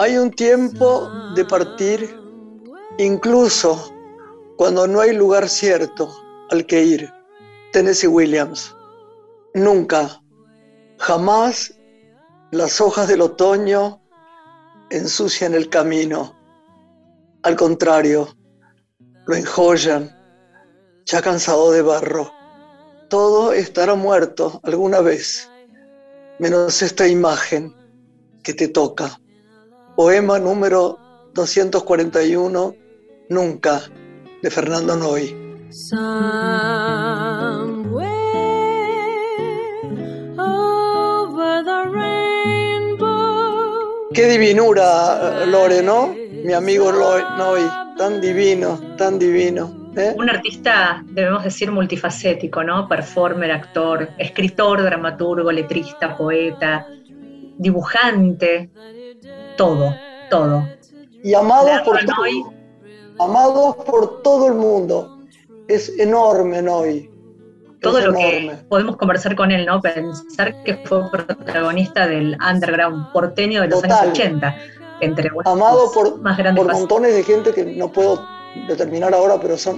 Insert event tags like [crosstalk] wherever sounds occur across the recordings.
Hay un tiempo de partir, incluso cuando no hay lugar cierto al que ir. Tennessee Williams. Nunca, jamás las hojas del otoño ensucian el camino. Al contrario, lo enjollan, ya cansado de barro. Todo estará muerto alguna vez, menos esta imagen que te toca. Poema número 241, Nunca, de Fernando Noy. Qué divinura, Lore, ¿no? Mi amigo Noy, tan divino, tan divino. ¿eh? Un artista, debemos decir, multifacético, ¿no? Performer, actor, escritor, dramaturgo, letrista, poeta, dibujante, todo, todo. Y amado por, amado por todo el mundo. Es enorme Noy todo lo que podemos conversar con él, ¿no? Pensar que fue protagonista del underground porteño de los años 80, entre Amado por, más por montones de gente que no puedo determinar ahora, pero son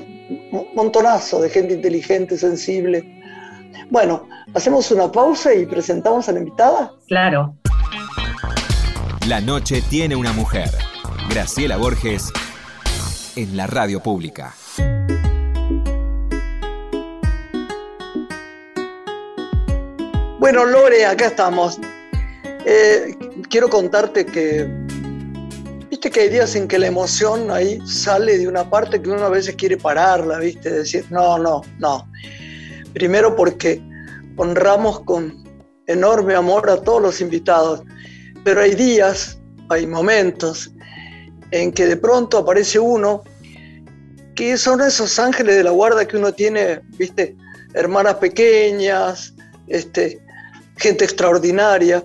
un montonazo de gente inteligente, sensible. Bueno, hacemos una pausa y presentamos a la invitada. Claro. La noche tiene una mujer. Graciela Borges en la radio pública. Bueno, Lore, acá estamos. Eh, quiero contarte que, viste que hay días en que la emoción ahí sale de una parte que uno a veces quiere pararla, viste, decir, no, no, no. Primero porque honramos con enorme amor a todos los invitados, pero hay días, hay momentos en que de pronto aparece uno que son esos ángeles de la guarda que uno tiene, viste, hermanas pequeñas, este, gente extraordinaria.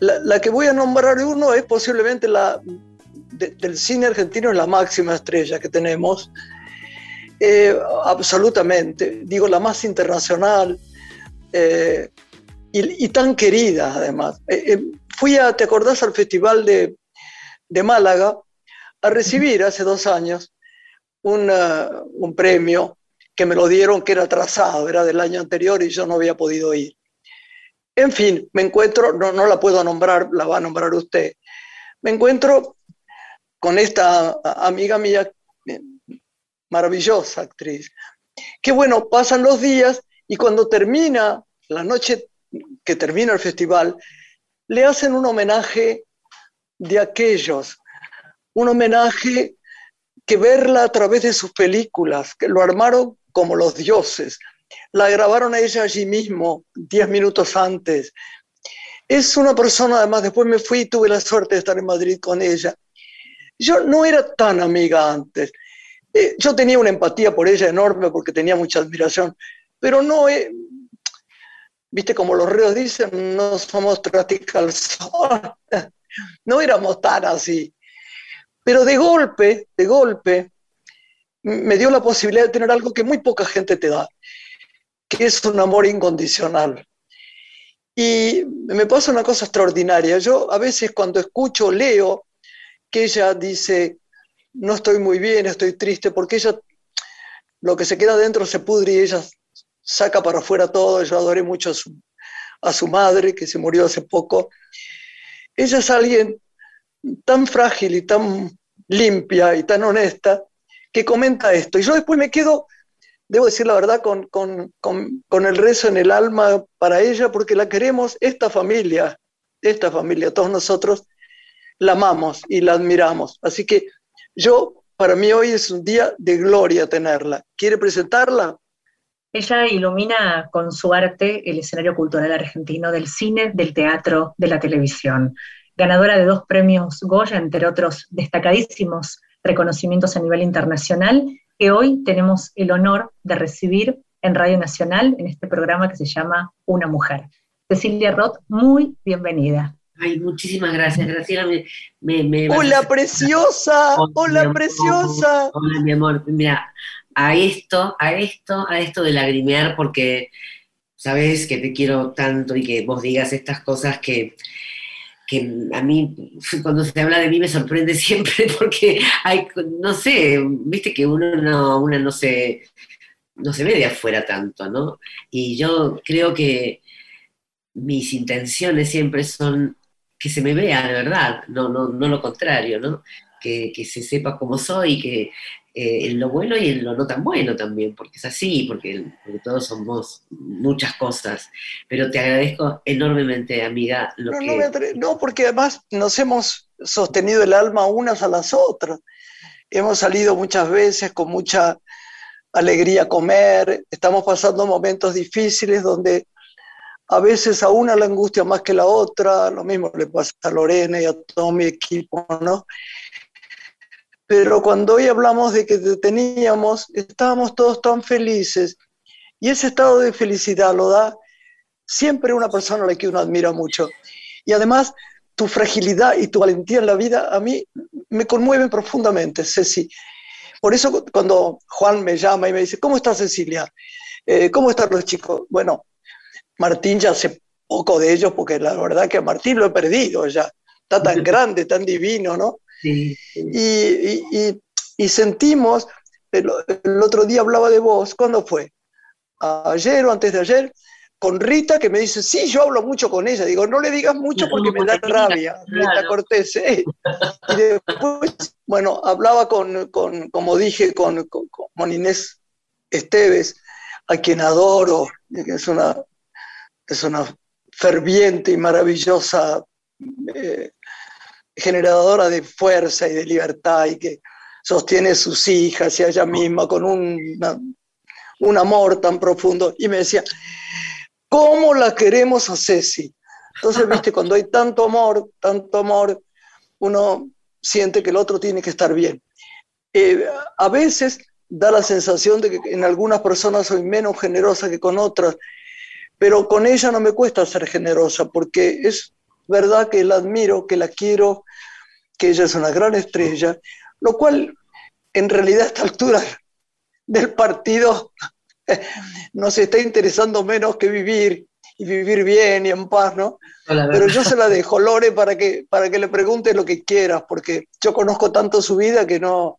La, que voy a nombrar uno es posiblemente la del cine argentino, es la máxima estrella que tenemos. Eh, absolutamente, digo, la más internacional eh, y, tan querida además. Eh, fui a, ¿te acordás al Festival de, de Málaga a recibir hace dos años un premio que me lo dieron que era atrasado, era del año anterior y yo no había podido ir. En fin, me encuentro, no, no la puedo nombrar, la va a nombrar usted. Me encuentro con esta amiga mía, maravillosa actriz, que bueno, pasan los días y cuando termina la noche que termina el festival, le hacen un homenaje de aquellos, un homenaje que verla a través de sus películas, que lo armaron como los dioses, la grabaron a ella allí mismo, diez minutos antes. Es una persona, además, después me fui y tuve la suerte de estar en Madrid con ella. Yo no era tan amiga antes. Eh, yo tenía una empatía por ella enorme porque tenía mucha admiración, pero no, viste como los reos dicen, no somos sol. [laughs] no éramos tan así. Pero de golpe, de golpe, me dio la posibilidad de tener algo que muy poca gente te da, que es un amor incondicional. Y me pasa una cosa extraordinaria. Yo a veces cuando escucho, leo que ella dice, no estoy muy bien, estoy triste, porque ella, lo que se queda dentro se pudre y ella saca para afuera todo. Yo adoré mucho a su, madre, que se murió hace poco. Ella es alguien tan frágil y tan limpia y tan honesta que comenta esto. Y yo después me quedo debo decir la verdad, con, con, el rezo en el alma para ella, porque la queremos, esta familia, esta familia, todos nosotros la amamos y la admiramos. Así que yo, para mí hoy es un día de gloria tenerla. ¿Quiere presentarla? Ella ilumina con su arte el escenario cultural argentino del cine, del teatro, de la televisión. Ganadora de dos premios Goya, entre otros destacadísimos reconocimientos a nivel internacional, que hoy tenemos el honor de recibir en Radio Nacional en este programa que se llama Una Mujer. Cecilia Roth, muy bienvenida. Ay, muchísimas gracias, Graciela. hola, preciosa, hola, preciosa. Hola, mi amor. Mira, a esto, a esto, a esto de lagrimear, porque sabes que te quiero tanto y que vos digas estas cosas que que a mí, cuando se habla de mí, me sorprende [laughs] siempre porque hay, no sé, viste que uno no, una no se, no se ve de afuera tanto, ¿no? Y yo creo que mis intenciones siempre son que se me vea de verdad, no, no, no lo contrario, ¿no? Que, que se sepa cómo soy, que eh, en lo bueno y en lo no tan bueno también, porque es así, porque, todos somos muchas cosas. Pero te agradezco enormemente, amiga, lo no, que... No, no, porque además nos hemos sostenido el alma unas a las otras. Hemos salido muchas veces con mucha alegría a comer, estamos pasando momentos difíciles donde a veces a una la angustia más que la otra, lo mismo le pasa a Lorena y a todo mi equipo, ¿no? Pero cuando hoy hablamos de que te teníamos, estábamos todos tan felices. Y ese estado de felicidad lo da siempre una persona a la que uno admira mucho. Y además, tu fragilidad y tu valentía en la vida a mí me conmueven profundamente, Ceci. Por eso cuando Juan me llama y me dice, ¿cómo está Cecilia? Eh, ¿Cómo están los chicos? Bueno, Martín ya hace poco de ellos, porque la verdad que a Martín lo he perdido ya. Está tan [laughs] grande, tan divino, ¿no? Y, sentimos, el, otro día hablaba de vos, ¿cuándo fue? Ayer o antes de ayer, con Rita que me dice, sí, yo hablo mucho con ella. Digo, no le digas mucho porque me da rabia, Rita Cortés. ¿eh? Y después, bueno, hablaba con, como dije, con, con, Inés Esteves, a quien adoro, que es una, es una ferviente y maravillosa eh, generadora de fuerza y de libertad y que sostiene sus hijas y a ella misma con un, un amor tan profundo. Y me decía, ¿cómo la queremos a Ceci? Entonces, viste, cuando hay tanto amor, tanto amor, uno siente que el otro tiene que estar bien. Eh, a veces da la sensación de que en algunas personas soy menos generosa que con otras, pero con ella no me cuesta ser generosa porque es verdad que la admiro, que la quiero, que ella es una gran estrella, lo cual en realidad a esta altura del partido [laughs] nos está interesando menos que vivir y vivir bien y en paz, ¿no? Pero yo se la dejo, Lore, para que, para que le pregunte lo que quieras, porque yo conozco tanto su vida que no,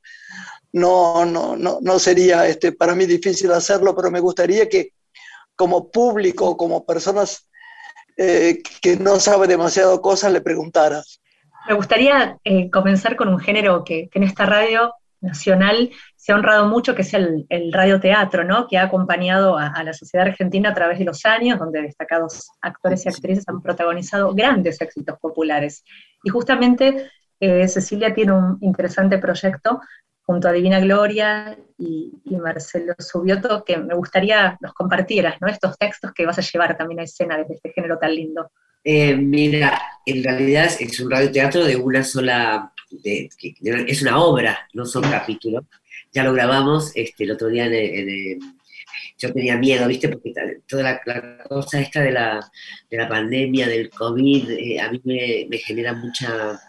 no, no, no, sería este, para mí difícil hacerlo, pero me gustaría que como público, como personas eh, que no sabe demasiado cosas, le preguntaras. Me gustaría eh, comenzar con un género que, en esta radio nacional se ha honrado mucho, que es el, radioteatro, ¿no? que ha acompañado a, la sociedad argentina a través de los años, donde destacados actores y actrices han protagonizado grandes éxitos populares. Y justamente eh, Cecilia tiene un interesante proyecto junto a Divina Gloria y, Marcelo Subioto, que me gustaría los compartieras, ¿no? Estos textos que vas a llevar también a escena desde este género tan lindo. Eh, mira, en realidad es un radioteatro de una sola, es una obra, no son capítulos. Ya lo grabamos este, el otro día en, yo tenía miedo, ¿viste? Porque toda la, cosa esta de la, de la, pandemia, del COVID, eh, a mí me, me genera mucha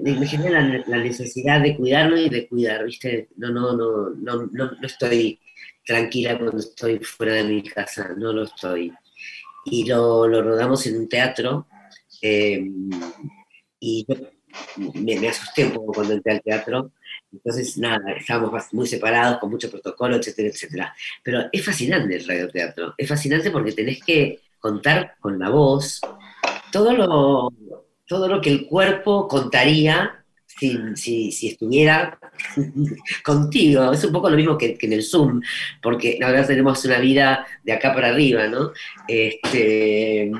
me, genera la, necesidad de cuidarlo y de cuidar, ¿viste? No, no, no, no, no, estoy tranquila cuando estoy fuera de mi casa, no lo estoy. Y lo, lo rodamos en un teatro eh, y yo me, asusté un poco cuando entré al teatro. Entonces, nada, estábamos muy separados, con mucho protocolo, etcétera, etcétera. Pero es fascinante el radioteatro. Es fascinante porque tenés que contar con la voz todo lo, todo lo que el cuerpo contaría si, estuviera [laughs] contigo. Es un poco lo mismo que, en el Zoom, porque la verdad tenemos una vida de acá para arriba, ¿no? Este,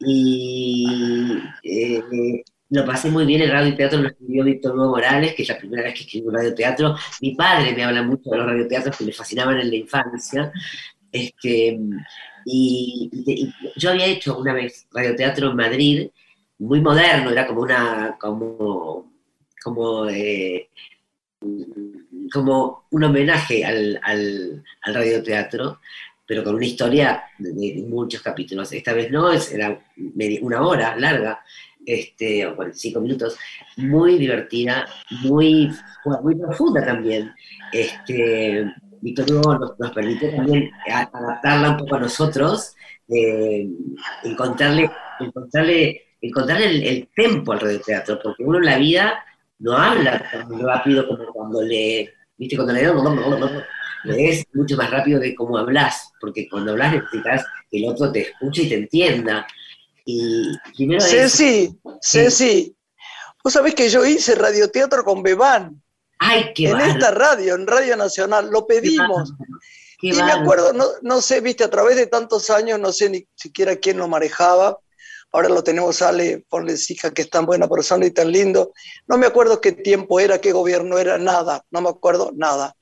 y eh, lo pasé muy bien, el radioteatro lo escribió Víctor Hugo Morales, que es la primera vez que escribió un radioteatro. Mi padre me habla mucho de los radioteatros que me fascinaban en la infancia. Este, y, y yo había hecho una vez radioteatro en Madrid, muy moderno, era como una, como, como, eh, como un homenaje al, al, radioteatro, pero con una historia de, muchos capítulos. Esta vez no, era una hora larga, este, o cinco minutos, muy divertida, muy, muy profunda también. Este, Víctor Hugo nos, nos, permitió también adaptarla un poco a nosotros, eh, encontrarle, encontrarle encontrar el, el tempo al radioteatro, porque uno en la vida no habla tan rápido como cuando lee, viste, cuando lee, lees mucho más rápido que como hablas, porque cuando hablas necesitas que el otro te escuche y te entienda. Y primero Ceci, Ceci, vos sabés que yo hice radioteatro con Bebán. Ay, qué En esta radio, en Radio Nacional, lo pedimos. Qué y me acuerdo, no, no sé, viste, a través de tantos años, no sé ni siquiera quién lo manejaba. Ahora lo tenemos, Ale, ponle hija, que es tan buena persona y tan lindo. No me acuerdo qué tiempo era, qué gobierno era, nada, no me acuerdo nada.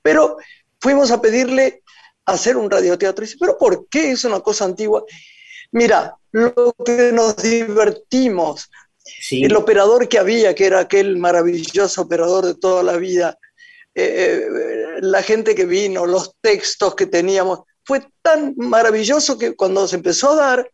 Pero fuimos a pedirle hacer un radioteatro. Y dice, ¿pero por qué? Es una cosa antigua. Mira, lo que nos divertimos, Sí. el operador que había, que era aquel maravilloso operador de toda la vida, eh, eh, la gente que vino, los textos que teníamos, fue tan maravilloso que cuando se empezó a dar,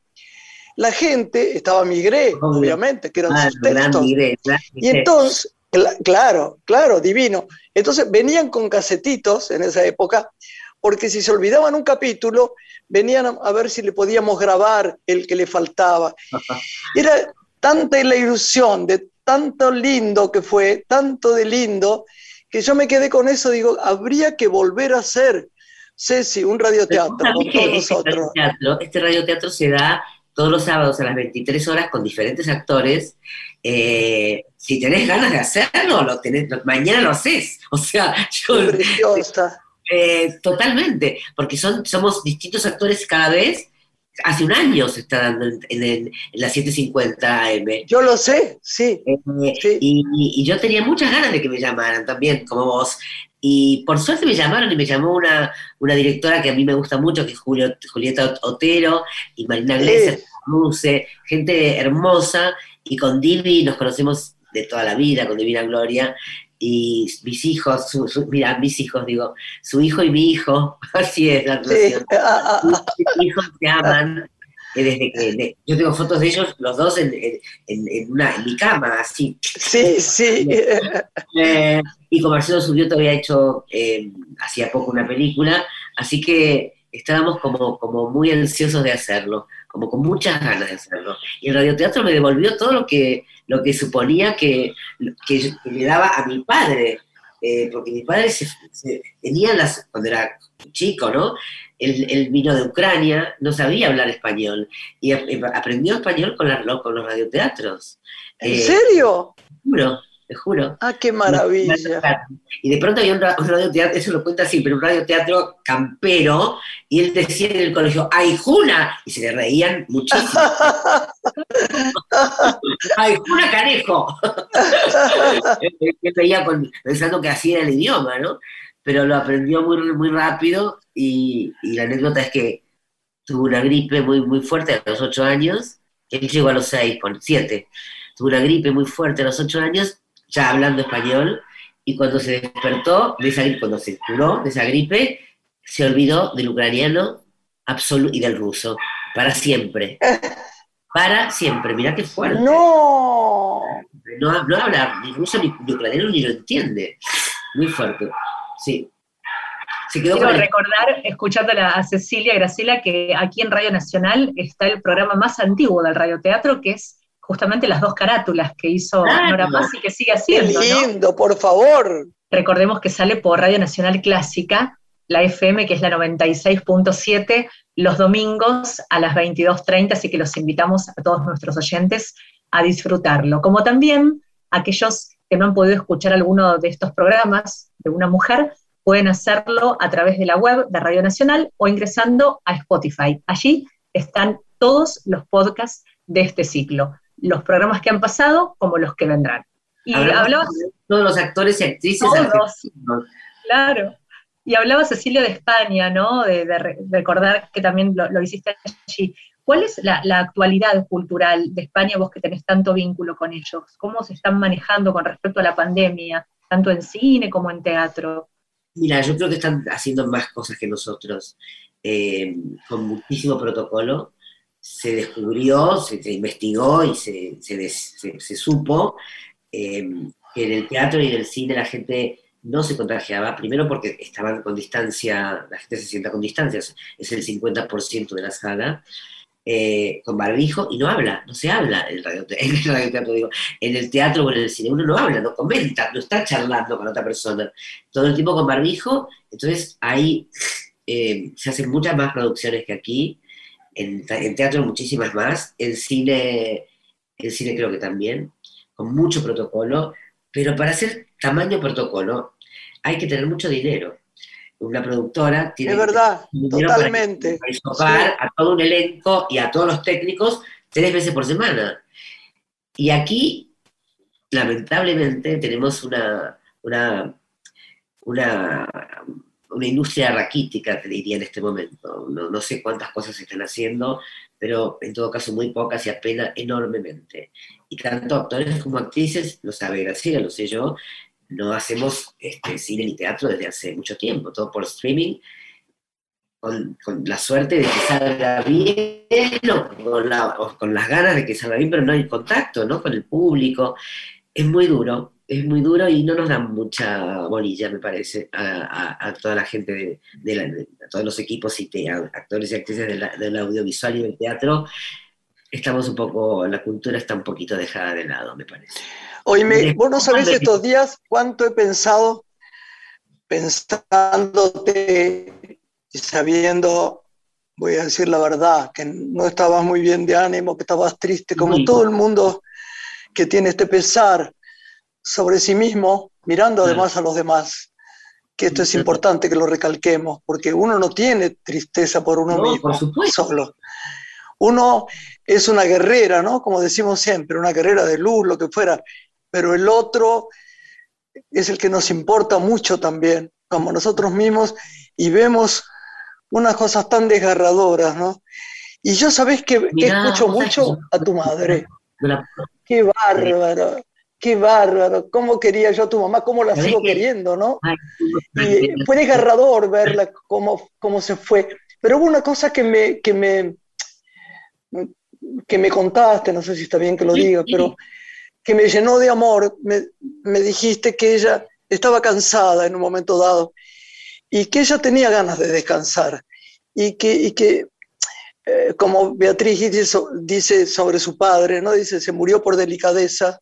la gente, estaba Migré, Obvio. obviamente, que eran Ah, sus textos, Migré, y entonces, cla- claro, claro, divino. Entonces venían con casetitos en esa época, porque si se olvidaban un capítulo, venían a- ver si le podíamos grabar el que le faltaba. [laughs] Era tanta la ilusión de tanto lindo que fue, tanto de lindo, que yo me quedé con eso, digo, habría que volver a hacer, Ceci, un radioteatro con todos este nosotros. radioteatro, este radioteatro se da todos los sábados a las 23 horas con diferentes actores. Eh, si tenés ganas de hacerlo, lo tenés, lo- mañana lo haces. [laughs] O sea, yo, Preciosa. [laughs] eh, totalmente, porque son, somos distintos actores cada vez. Hace un año se está dando en, en, en la 750 AM. Yo lo sé, sí. Eh, Sí. y, y- y yo tenía muchas ganas de que me llamaran también, como vos. Y por suerte me llamaron y me llamó una, una directora que a mí me gusta mucho, que es Julio- Julieta Otero y Marina Glesser, Ruse, gente hermosa. Y con Divi nos conocemos de toda la vida, con Divina Gloria. Y mis hijos, su- su- mira, mis hijos, digo, su hijo y mi hijo, [laughs] así es la Sí. relación [laughs] Ah, ah, ah. mis hijos se aman. Eh, Desde que de- yo tengo fotos de ellos, los dos en, en- en- en una, en mi cama, así. Sí, sí. Eh, y con Marcelo Subioto había hecho eh, hacía poco una película, así que estábamos como, como muy ansiosos de hacerlo, como con muchas ganas de hacerlo. Y el radioteatro me devolvió todo lo que, lo que suponía que, que, yo- que le daba a mi padre, eh, porque mi padre se, se- tenía las, cuando era chico, ¿no? Él, él vino de Ucrania, no sabía hablar español, y ap- aprendió español con, la- con los radioteatros. ¿En Eh, serio? Juro, te juro. Ah, qué maravilla. Y de pronto había un, un radioteatro, eso lo cuenta así, pero un radioteatro campero, y él decía en el colegio, ¡ay, Juna! Y se le reían muchísimo. ¡ay, Juna Canejo! él veía con- pensando que así era el idioma, ¿no? Pero lo aprendió muy, muy rápido, y, y la anécdota es que tuvo una gripe muy, muy fuerte a los ocho años, él llegó a los seis, con siete, tuvo una gripe muy fuerte a los ocho años, ya hablando español, y cuando se despertó, de esa, gripe, cuando se curó de esa gripe, se olvidó del ucraniano y del ruso, para siempre. [laughs] Para siempre, mirá qué fuerte. No. No, no habla ni ruso ni, ni ucraniano ni lo entiende. Muy fuerte. Sí. Se quedó Quiero recordar, escuchándola a Cecilia Graciela, que aquí en Radio Nacional está el programa más antiguo del radioteatro, que es justamente las dos carátulas que hizo Claro. Nora Paz y que sigue Qué haciendo, ¿no? lindo, por favor. Recordemos que sale por Radio Nacional Clásica, la FM, que es la 96.7, los domingos a las 22.30, así que los invitamos a todos nuestros oyentes a disfrutarlo. Como también aquellos que no han podido escuchar alguno de estos programas de una mujer, pueden hacerlo a través de la web de Radio Nacional o ingresando a Spotify. Allí están todos los podcasts de este ciclo, los programas que han pasado como los que vendrán. Y Hablamos de todos los actores y actrices Todos. Claro. Y hablaba Cecilia de España, ¿no? De, de re- recordar que también lo, lo hiciste allí. ¿Cuál es la, la actualidad cultural de España, vos que tenés tanto vínculo con ellos? ¿Cómo se están manejando con respecto a la pandemia, tanto en cine como en teatro? Mira, yo creo que están haciendo más cosas que nosotros, eh, con muchísimo protocolo. Se descubrió, se, se investigó y se, se des- se- supo eh, que en el teatro y en el cine la gente no se contagiaba, primero porque estaban con distancia, la gente se sienta con distancia, es el 50% de la sala, eh, con barbijo y no habla, no se habla en el, radio, [laughs] en el radioteatro, digo, en el teatro o en el cine, uno no habla, no comenta, no está charlando con otra persona, todo el tiempo con barbijo, entonces ahí eh, se hacen muchas más producciones que aquí, en, en, teatro muchísimas más, en cine, en cine creo que también, con mucho protocolo, pero para hacer tamaño protocolo hay que tener mucho dinero una productora tiene es verdad, totalmente. Para, a todo un elenco y a todos los técnicos tres veces por semana. Y aquí, lamentablemente, tenemos una, una, una, una industria raquítica, te diría en este momento. No, no, sé cuántas cosas se están haciendo, pero en todo caso muy pocas y apenas enormemente. Y tanto actores como actrices, lo sabe Graciela, lo sé yo, no hacemos este, cine ni teatro desde hace mucho tiempo, todo por streaming, con, la suerte de que salga bien o con, las ganas de que salga bien, pero no hay contacto ¿no? con el público. Es muy duro, es muy duro y no nos dan mucha bolilla, me parece, a, toda la gente, de, a todos los equipos y actores y actrices del audiovisual y del teatro. Estamos un poco, la cultura está un poquito dejada de lado, me parece. Oye, vos no sabés estos días cuánto he pensado, pensándote y sabiendo, voy a decir la verdad, que no estabas muy bien de ánimo, que estabas triste, como todo el mundo que tiene este pesar sobre sí mismo, mirando además a los demás, que esto es importante que lo recalquemos, porque uno no tiene tristeza por uno mismo solo. Uno es una guerrera, ¿no? Como decimos siempre, una guerrera de luz, lo que fuera, pero el otro es el que nos importa mucho también, como nosotros mismos, y vemos unas cosas tan desgarradoras, ¿no? Y yo sabés que escucho mucho a tu madre. Qué bárbaro, qué bárbaro. ¿Cómo quería yo a tu mamá? ¿Cómo la sigo queriendo, no? Y fue desgarrador verla cómo, cómo se fue. Pero hubo una cosa que me, que me, que me contaste, no sé si está bien que lo diga, pero que me llenó de amor, me, dijiste que ella estaba cansada en un momento dado y que ella tenía ganas de descansar y que, que eh, como Beatriz dice, sobre su padre, ¿no? Dice, se murió por delicadeza.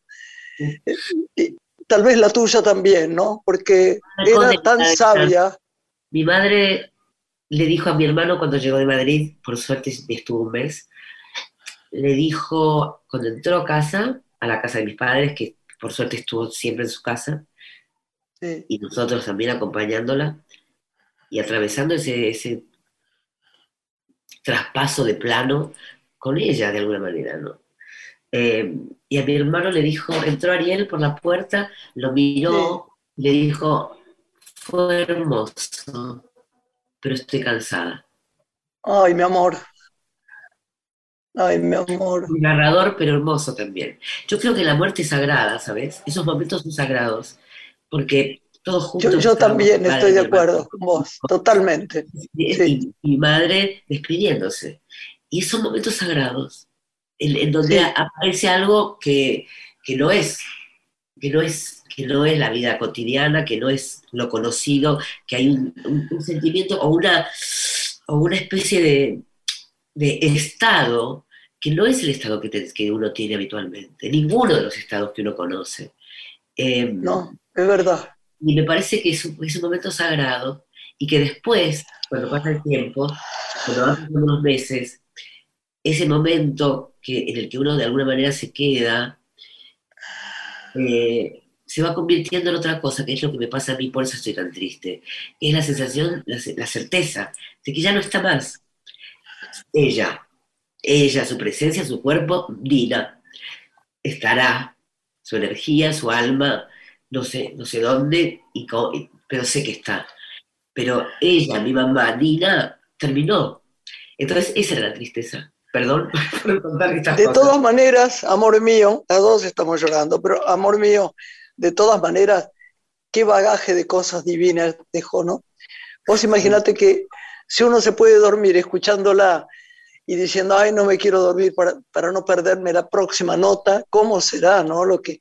Tal vez la tuya también, ¿no? Porque era tan sabia. Mi madre le dijo a mi hermano cuando llegó de Madrid, por suerte estuvo un mes, le dijo, cuando entró a casa, a la casa de mis padres, que por suerte estuvo siempre en su casa, y nosotros también acompañándola y atravesando ese, ese traspaso de plano con ella de alguna manera, ¿no? Eh, y a mi hermano le dijo, entró Ariel por la puerta, lo miró, le dijo, fue hermoso, pero estoy cansada. Ay, mi amor. Ay, mi amor. Narrador, pero hermoso también. Yo creo que la muerte es sagrada, ¿sabes? Esos momentos son sagrados, porque todos juntos... Yo, también estoy de acuerdo con vos, totalmente. Y, mi madre despidiéndose. Y esos momentos sagrados, en, donde aparece algo que, que no es, que no es que no es la vida cotidiana, que no es lo conocido, que hay un, sentimiento o una, o una especie de, de estado que no es el estado que, que, uno tiene habitualmente, ninguno de los estados que uno conoce. Em, no, es verdad. Y me parece que es un, es un, momento sagrado y que después, cuando pasa el tiempo, cuando pasan unos meses, ese momento que, en el que uno de alguna manera se queda, eh, se va convirtiendo en otra cosa, que es lo que me pasa a mí, por eso estoy tan triste. Es la sensación, la, la certeza de que ya no está más ella, ella, su presencia, su cuerpo, Dina, estará, su energía, su alma, no sé, no sé dónde, y pero sé que está. Pero ella, mi mamá, Dina, terminó. Entonces, esa era la tristeza. Perdón [laughs] por contar estas De todas maneras, amor mío, las dos estamos llorando, pero amor mío, de todas maneras, qué bagaje de cosas divinas dejó, ¿no? Vos imaginate que si uno se puede dormir escuchándola y diciendo, ay, no me quiero dormir para, para no perderme la próxima nota, ¿cómo será, no? Lo que...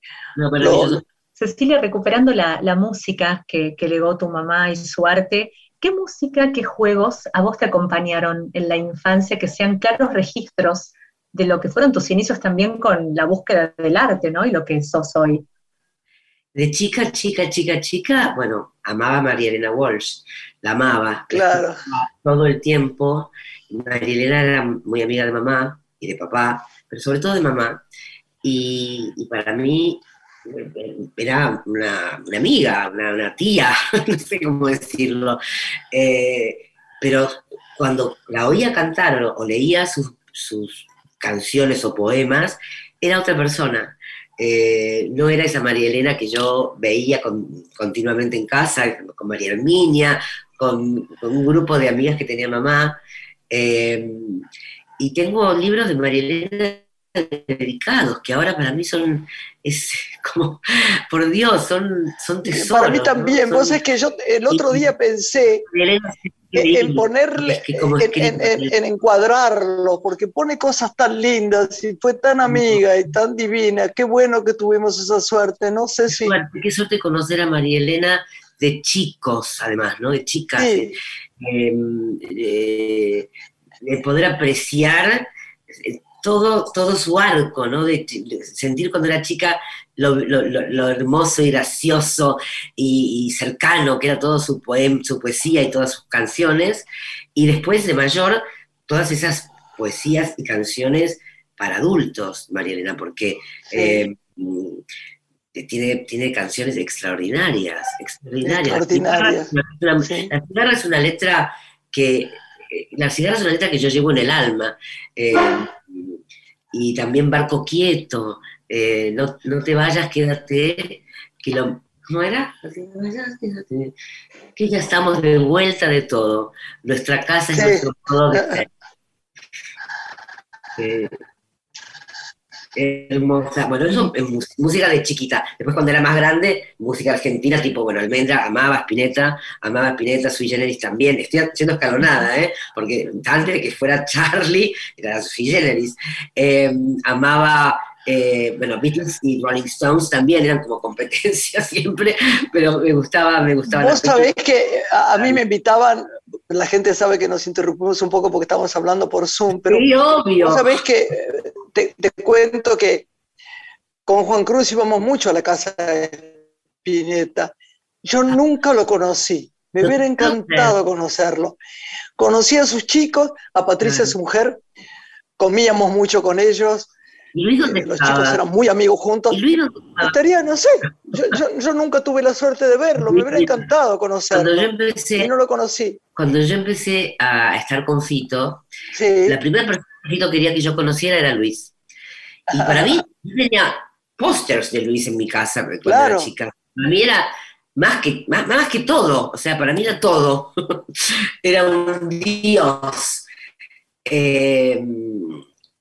Cecilia, recuperando la, la música que, que, legó tu mamá y su arte, ¿Qué música, qué juegos a vos te acompañaron en la infancia que sean claros registros de lo que fueron tus inicios también con la búsqueda del arte, ¿no? Y lo que sos hoy. De chica, chica, chica, chica, bueno, amaba a María Elena Walsh, la amaba. Claro. Todo el tiempo. María Elena era muy amiga de mamá y de papá, pero sobre todo de mamá. Y, para mí era una, amiga, una, tía, [laughs] no sé cómo decirlo. Eh, pero cuando la oía cantar o, leía sus, canciones o poemas, era otra persona. Eh, no era esa María Elena que yo veía continuamente en casa, con María Herminia, con, un grupo de amigas que tenía mamá. Eh, y tengo libros de María Elena dedicados, que ahora para mí son, es como, por Dios, son, son tesoros. Para mí también, vos es que yo el otro día pensé en ponerle, en, encuadrarlo, porque pone cosas tan lindas y fue tan amiga y tan divina, qué bueno que tuvimos esa suerte, no sé si... qué suerte conocer a María Elena de chicos, además, ¿no? De chicas, de, poder apreciar eh, todo, todo su arco, ¿no? De, sentir cuando era chica lo, hermoso y gracioso y, cercano que era todo su, poema, su poesía y todas sus canciones, y después de mayor, todas esas poesías y canciones para adultos, María Elena, porque eh, tiene, tiene canciones extraordinarias, extraordinarias. La, cigarra, es una letra que, eh, la cigarra es una letra que yo llevo en el alma. Eh, y también Barco Quieto, eh, no, te vayas, quédate, que lo, ¿cómo era? Que ya estamos de vuelta de todo. Nuestra casa es nuestro todo de [laughs] eh, hermosa. Bueno, eso es música de chiquita. Después cuando era más grande, música argentina, tipo, bueno, Almendra, amaba Spinetta, amaba Spinetta, Sui Generis también. Estoy haciendo escalonada, ¿eh? Porque antes de que fuera Charlie, era Sui Generis. Em, amaba... Eh, bueno, Beatles y Rolling Stones también eran como competencia [laughs] siempre, pero me gustaba, me gustaba. Vos sabés que a, mí me invitaban, la gente sabe que nos interrumpimos un poco porque estamos hablando por Zoom, pero sí, obvio. vos sabés que te, cuento que con Juan Cruz íbamos mucho a la casa de Pineta. Yo nunca lo conocí. Me hubiera encantado conocerlo. Conocí a sus chicos, a Patricia, su mujer, comíamos mucho con ellos. ¿Y eh, Los chicos eran muy amigos juntos. ¿Y Luis Estaría, no sé, yo, nunca tuve la suerte de verlo, me hubiera encantado conocerlo. Cuando yo empecé, y no lo conocí. Cuando yo empecé a estar con Fito, la primera persona quería que yo conociera era Luis. Y para mí, yo tenía pósters de Luis en mi casa cuando era chica. Para mí era más que, más, que todo, o sea, para mí era todo. [laughs] era un dios. Eh,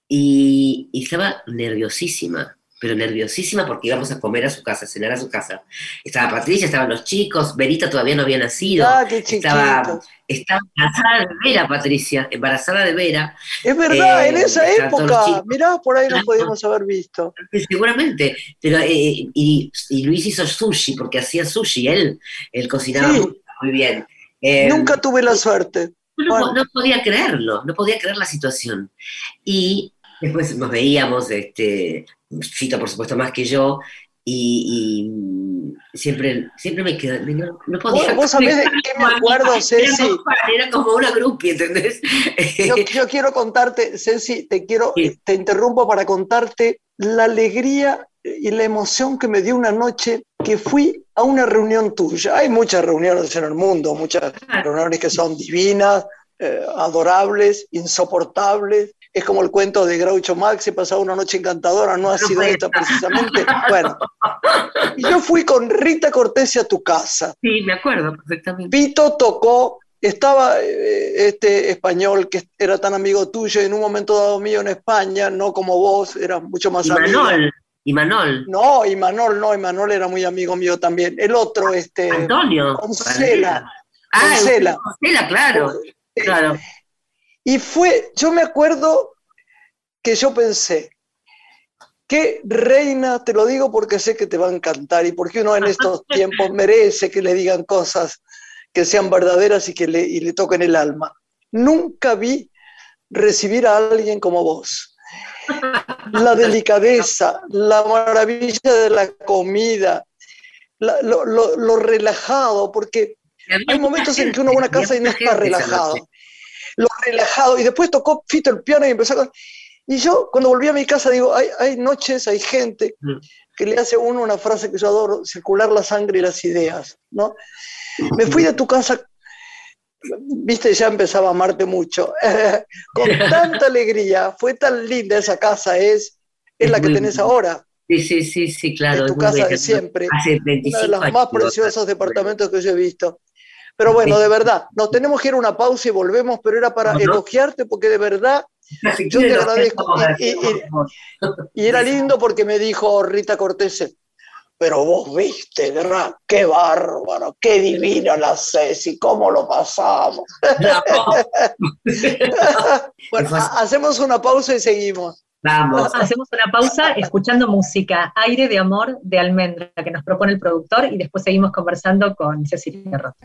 y, estaba nerviosísima pero nerviosísima porque íbamos a comer a su casa, a cenar a su casa. Estaba Patricia, estaban los chicos, Verita todavía no había nacido. Ah, qué estaba, estaba embarazada de Vera, Patricia, embarazada de Vera. Es verdad, en eh, esa época, mirá, por ahí nos podíamos haber visto. Seguramente, pero, eh, y, Luis hizo sushi, porque hacía sushi, él, él cocinaba muy, bien. Eh, Nunca tuve la suerte. No, no podía creerlo, no podía creer la situación. Y después nos veíamos, este, Fito por supuesto más que yo, y, siempre, siempre me quedé, no, podía. ¿Vos, sabés de qué me acuerdo, Ceci? Era como una groupie, ¿entendés? Yo, quiero contarte, Ceci, te quiero, te interrumpo para contarte la alegría y la emoción que me dio una noche que fui a una reunión tuya. Hay muchas reuniones en el mundo, muchas reuniones que son divinas, eh, adorables, insoportables, es como el cuento de Groucho Max, he pasado una noche encantadora, no ha sido esta precisamente. Bueno, y yo fui con Rita Cortés a tu casa. Sí, me acuerdo perfectamente. Pito tocó, estaba eh, este español que era tan amigo tuyo y en un momento dado mío en España, no como vos, era mucho más y amigo. Manol, y Manol. No, y Manol no, y Manol era muy amigo mío también. El otro, este. Antonio. Concela. Ah, Concela. claro. Claro. Y fue, yo me acuerdo que yo pensé, qué reina, te lo digo porque sé que te va a encantar y porque uno en [laughs] estos tiempos merece que le digan cosas que sean verdaderas y que le, y le toquen el alma. Nunca vi recibir a alguien como vos. La delicadeza, la maravilla de la comida, lo, relajado, porque hay momentos en que uno va a una casa y no está relajado. Lo relajado. Y después tocó Fito el piano y empezó a... Y yo cuando volví a mi casa digo, hay, hay noches, hay gente mm. que le hace a uno una frase que yo adoro, circular la sangre y las ideas, ¿no? Me fui de tu casa viste, ya empezaba a amarte mucho, [laughs] con tanta alegría, fue tan linda esa casa, es, es, la que tenés ahora. Sí, sí, sí, sí, claro. Es tu casa de siempre, uno de los más preciosos departamentos que yo he visto. Pero bueno, de verdad, nos tenemos que ir a una pausa y volvemos, pero era para elogiarte porque de verdad yo te agradezco. Y, era lindo porque me dijo Rita Cortés, pero vos viste, ¿verdad? Qué bárbaro, qué divina la Ceci, cómo lo pasamos. [laughs] [laughs] bueno, hacemos una pausa y seguimos. Vamos. Hacemos una pausa escuchando música, Aire de Amor de Almendra, que nos propone el productor, y después seguimos conversando con Cecilia Roth.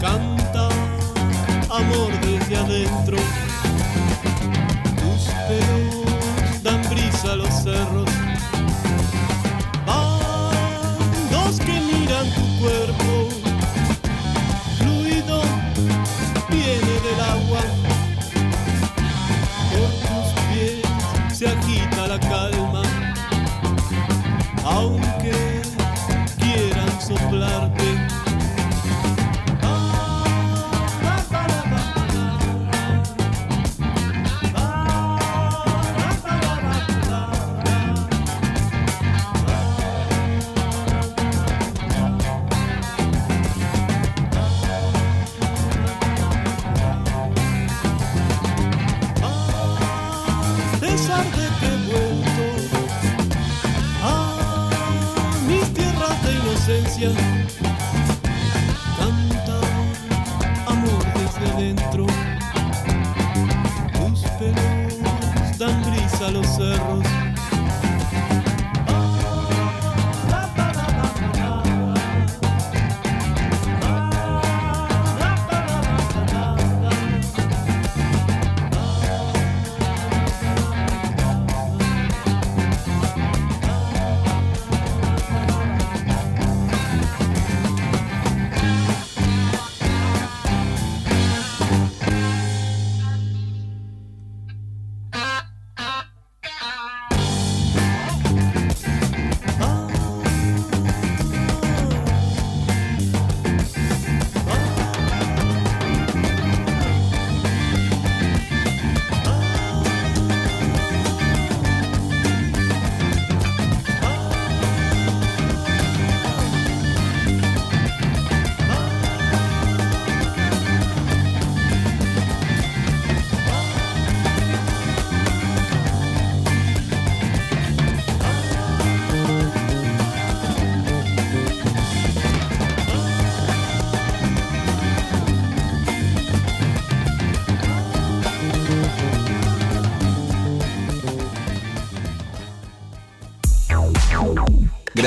Canta amor desde adentro. Tus pelos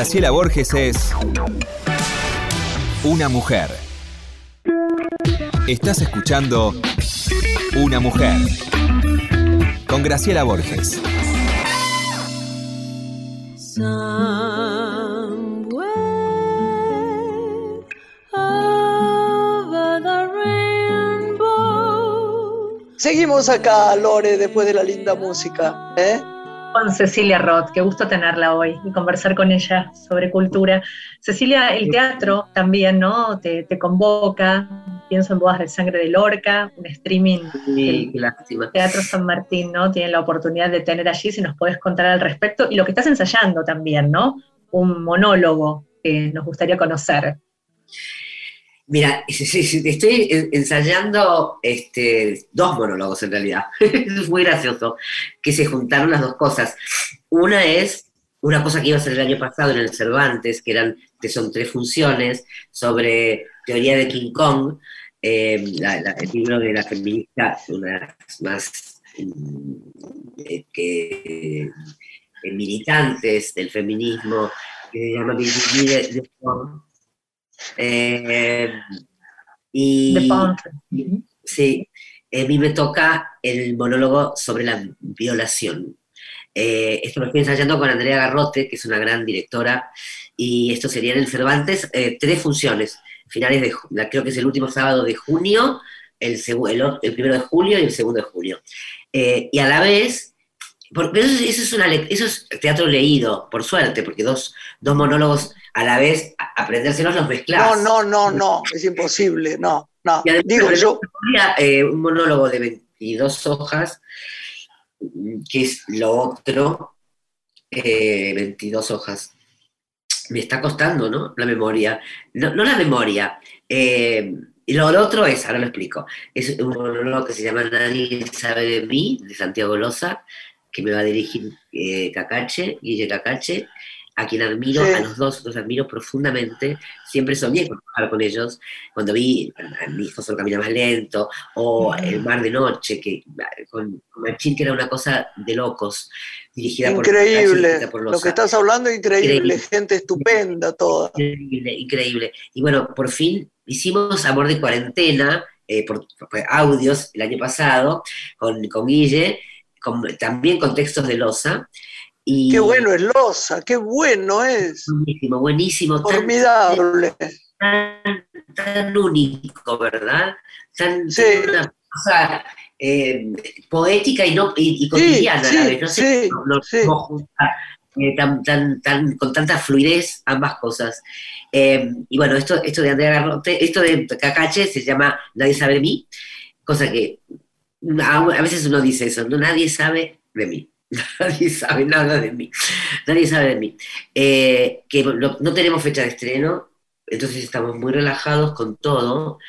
Graciela Borges es una mujer. Estás escuchando Una mujer con Graciela Borges. Seguimos acá, Lore, después de la linda música. ¿eh? Con Cecilia Roth. Qué gusto tenerla hoy y conversar con ella sobre cultura. Cecilia, el teatro también, ¿no? Te, convoca. Pienso en Bodas de Sangre de Lorca, un streaming. Sí. Teatro San Martín, ¿no? Tiene la oportunidad de tener allí, si nos puedes contar al respecto. Y lo que estás ensayando también, ¿no? Un monólogo que nos gustaría conocer. Mira, [laughs] estoy ensayando este, dos monólogos en realidad. [laughs] es muy gracioso que se juntaron las dos cosas. Una es una cosa que iba a ser el año pasado en el Cervantes, que, eran, que son tres funciones sobre teoría de King Kong, eh, el libro de la feminista, una de las más eh, que, eh, militantes del feminismo, que se llama de, eh, y, Sí, a mí me toca el monólogo sobre la violación. Eh, esto lo estoy ensayando con Andrea Garrote, que es una gran directora, y esto sería en el Cervantes, eh, tres funciones, finales de, creo que es el último sábado de junio, el, el, primero de julio y el segundo de julio. y a la vez, porque eso, es una, eso es teatro leído, por suerte, porque dos, dos monólogos a la vez, aprendérselos los mezclados. No, no, no, no, es imposible, no, no. Digo yo. Eh, un monólogo de 22 hojas, que es lo otro, 22 eh, hojas. Me está costando, ¿no? La memoria. No, la memoria. Eh, y lo, otro es, ahora lo explico, es un monólogo que se llama Nadie sabe de mí, de Santiago Loza, que me va a dirigir Cacache, Guille Cacache, a quien admiro, a los dos los admiro profundamente, siempre soñé con trabajar con ellos, cuando vi a mi hijo solo camina más lento, o El mar de noche, que con, Machín, que era una cosa de locos, dirigida increíble. por Lo que estás hablando es increíble, gente estupenda toda. Increíble, increíble. Y bueno, por fin hicimos Amor de Cuarentena, eh, por, audios el año pasado, con, con Guille, también con textos de Loza, qué bueno es Loza, qué bueno es. Buenísimo, buenísimo. Formidable. Tan, único, ¿verdad? Tan, sí. una cosa eh, poética y, no, y, cotidiana a la vez. No sé cómo eh, tan, tan, tan, con tanta fluidez ambas cosas. Eh, y bueno, esto, esto de Andrea Garrote, esto de Cacache se llama Nadie sabe de mí, cosa que a veces uno dice eso, no nadie sabe de mí. [laughs] Nadie sabe nada de mí. Nadie sabe de mí. Eh, que no, tenemos fecha de estreno, entonces estamos muy relajados con todo.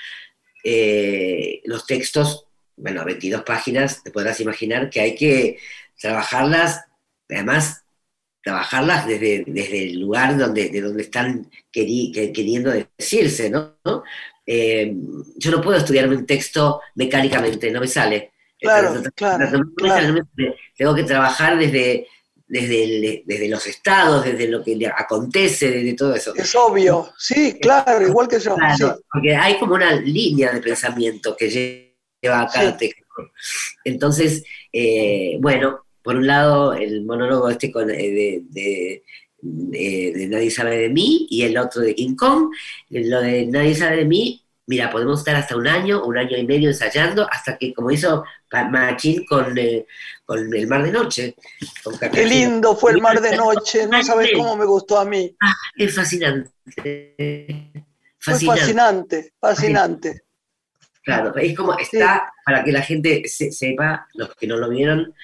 Eh, los textos, bueno, 22 páginas, te podrás imaginar que hay que trabajarlas, además, trabajarlas desde, desde el lugar donde, de donde están queriendo decirse, ¿no? Eh, yo no puedo estudiarme un texto mecánicamente, no me sale. Claro, claro, Tengo que trabajar desde, desde, desde, los estados, desde lo que acontece, desde todo eso. Es obvio, sí, claro, igual que yo. Porque hay como una línea de pensamiento que lleva a cada texto. Entonces, eh, bueno, por un lado, el monólogo este con, eh, de, de, Nadie sabe de mí y el otro de King Kong. Lo de Nadie sabe de mí mira, podemos estar hasta un año, un año y medio ensayando, hasta que, como hizo Machín con, eh, con El Mar de Noche. Qué lindo fue El Mar de Noche, no sabes cómo me gustó a mí. Ah, es fascinante. Fascinante, fascinante. fascinante. Claro, es como está, para que la gente sepa, los que no lo vieron,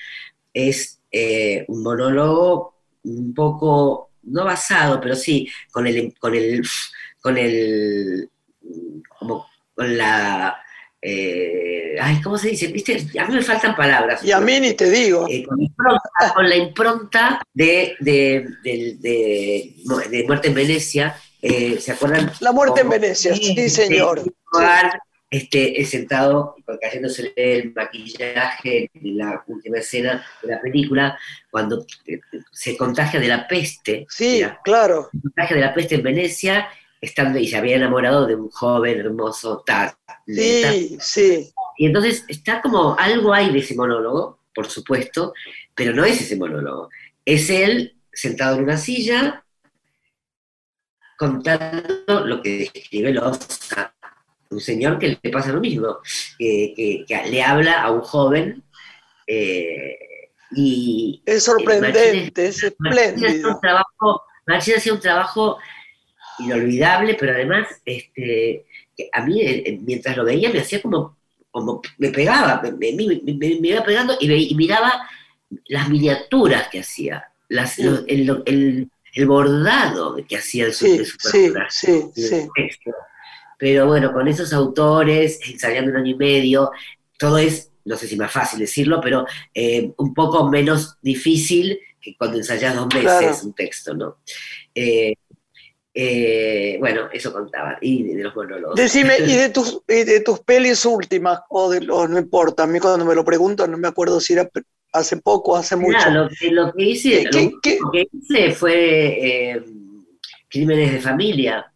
es eh, un monólogo un poco, no basado, pero sí, con el, con el, con el como con la... Eh, ay, ¿cómo se dice? ¿Viste? A mí me faltan palabras. Y a mí ni te digo. Eh, con, la impronta de, de, de, Muerte en Venecia. Eh, ¿Se acuerdan? La Muerte en Venecia, sí, señor. Este, sentado cayéndose el maquillaje en la última escena de la película, cuando se contagia de la peste. Sí, claro. Se contagia de la peste en Venecia estando y se había enamorado de un joven hermoso tal. Sí, sí. Y entonces está como algo hay de ese monólogo, por supuesto, pero no es ese monólogo. Es él sentado en una silla contando lo que describe Loza, un señor que le pasa lo mismo, que, le habla a un joven eh, y... Es sorprendente, es espléndido. Marchina hacía un trabajo inolvidable, pero además, este, a mí eh, eh, mientras lo veía me hacía como, como me pegaba, me, iba pegando y, miraba las miniaturas que hacía, las, el, bordado que hacía de su, sí, sí, sí, pero bueno, con esos autores, ensayando un año y medio, todo es, no sé si más fácil decirlo, pero eh, un poco menos difícil que cuando ensayas dos meses Claro. un texto, ¿no? Eh, eh, bueno, eso contaba, y de, de los monólogos. Decime, ¿y de [laughs] tus, y de tus pelis últimas? O, de, o no importa, a mí cuando me lo preguntan no me acuerdo si era hace poco, hace mucho. Lo, que, lo que hice, ¿Qué- lo qué- que hice fue eh, Crímenes de Familia.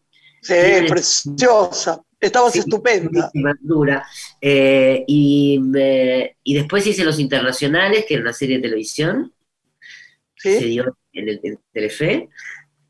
Sí, preciosa. Estabas Sí, estupenda. Buenísima, dura. Eh, y, me- y después hice Los Internacionales, que era una serie de televisión, se ¿sí? dio en, el, en Telefe.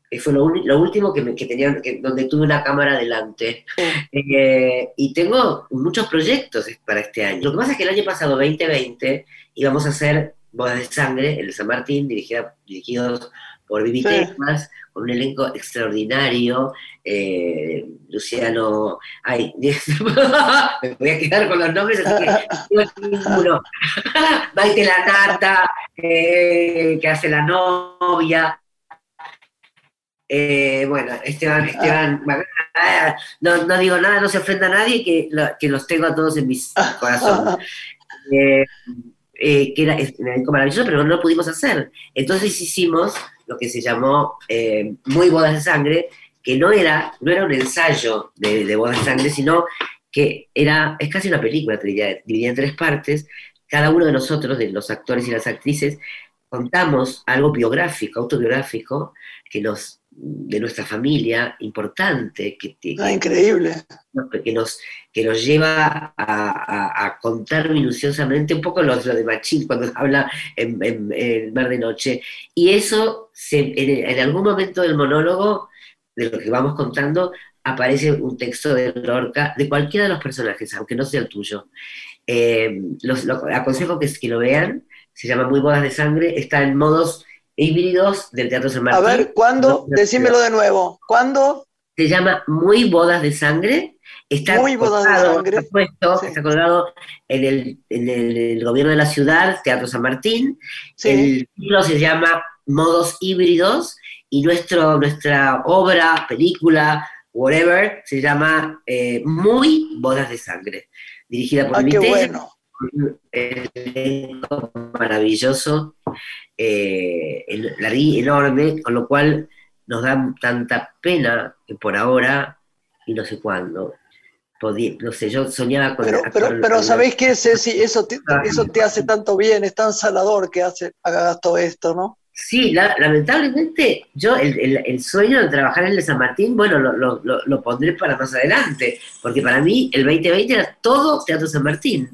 que fue lo, último que, me, que tenía, que- donde tuve una cámara delante. Eh, y tengo muchos proyectos para este año. Lo que pasa es que el año pasado, 2020, íbamos a hacer Bodas de Sangre en el San Martín, dirigida, dirigidos por Vivi Sí. Tejas, con un elenco extraordinario. eh, Luciano. Ay, [laughs] me voy a quedar con los nombres, así que ninguno. [laughs] Maite la Nata, eh, que hace la novia. Eh, bueno, Esteban, Esteban, ah, no, no digo nada, no se ofenda a nadie, que, que los tengo a todos en mis [laughs] corazones. Eh, eh, que era elenco maravilloso, pero no lo pudimos hacer. Entonces hicimos lo que se llamó eh, Muy Bodas de Sangre, que no era, no era un ensayo de, de Bodas de Sangre, sino que era, es casi una película dividida, dividida en tres partes. Cada uno de nosotros, de los actores y las actrices, contamos algo biográfico, autobiográfico, que nos, de nuestra familia, importante, que, Ah, increíble. que nos, que nos lleva a, a- a contar minuciosamente un poco lo, lo de Machín cuando [laughs] habla en, en- en Mar de Noche. Y eso, se- en, en algún momento del monólogo, de lo que vamos contando, aparece un texto de Lorca, de cualquiera de los personajes, aunque no sea el tuyo. Eh, los, lo- aconsejo que, que lo vean, se llama Muy Bodas de Sangre, está en modos híbridos del Teatro San A Martín. ver, ¿cuándo? Decímelo de nuevo. ¿Cuándo? se llama Muy Bodas de Sangre. Está Muy Bodas de Sangre. Está, puesto, Sí. está colgado en el, en el- el gobierno de la ciudad, Teatro San Martín. Sí. El título se llama Modos Híbridos y nuestro, nuestra obra, película, whatever, se llama eh, Muy Bodas de Sangre, dirigida por Ah, qué bueno. Un elenco maravilloso, eh, enorme, con lo cual nos da tanta pena que por ahora, y no sé cuándo, podí- no sé, yo soñaba con... Pero, pero, pero ¿sabéis qué, Ceci? Eso te, eso te hace tanto bien, es tan sanador que hace, hagas todo esto, ¿no? Sí, la- lamentablemente yo el, el- el sueño de trabajar en el San Martín, bueno, lo, lo- lo- lo pondré para más adelante, porque para mí el 2020 era todo Teatro San Martín,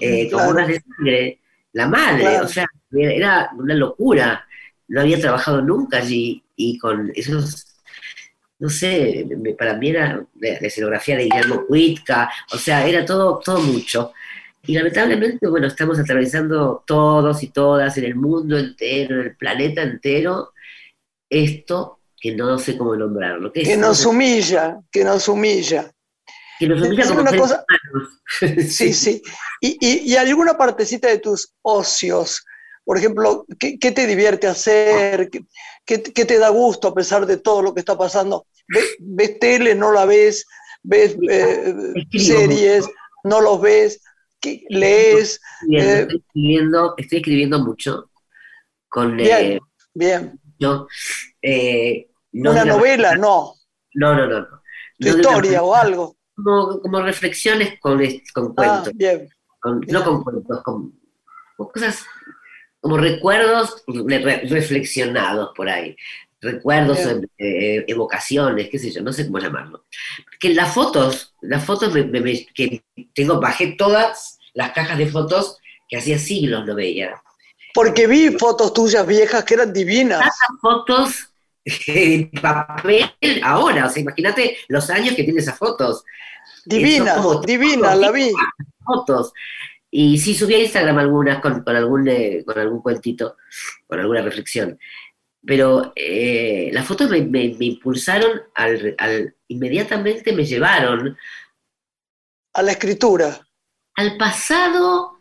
eh, Claro. de sangre, la madre, Claro. o sea, era una locura, no había trabajado nunca allí y con esos, no sé, me- para mí era la, la escenografía de Guillermo Cuitca, o sea, era todo, todo mucho. Y lamentablemente, bueno, estamos atravesando todos y todas en el mundo entero, en el planeta entero, esto que no sé cómo nombrarlo. Que, es- nos humilla, que nos humilla. Que nos humilla Decime como una seres cosa-. [laughs] Sí, sí. Y, y- y alguna partecita de tus ocios, por ejemplo, ¿qué, qué te divierte hacer? ¿Qué, qué- qué te da gusto a pesar de todo lo que está pasando? ¿Ves, ves tele, no la ves? ¿Ves eh, series, no los ves? ¿Qué- ¿Lees? Bien, Eh, estoy, escribiendo, estoy escribiendo mucho con Bien, eh, bien. yo, no ¿Una novela? manera- No. No, no, no. no. ¿Tu historia manera- o algo? Como, como reflexiones con, con Ah, cuentos. bien. con- Bien. no con cuentos, con, con cosas como recuerdos re- re- reflexionados por ahí. Recuerdos, eh, evocaciones, qué sé yo, no sé cómo llamarlo. Que las fotos, las fotos me- me- me- que tengo, bajé todas las cajas de fotos que hacía siglos no veía. Porque vi fotos tuyas viejas que eran divinas. Esas fotos [laughs] en papel ahora, o sea, imagínate los años que tiene esas fotos. Divinas, como- divinas, la vi. fotos. Y sí subí a Instagram algunas con, con algún, eh, con algún cuentito, con alguna reflexión. Pero eh, las fotos me, me- me impulsaron, al, al- inmediatamente me llevaron A la escritura. al pasado,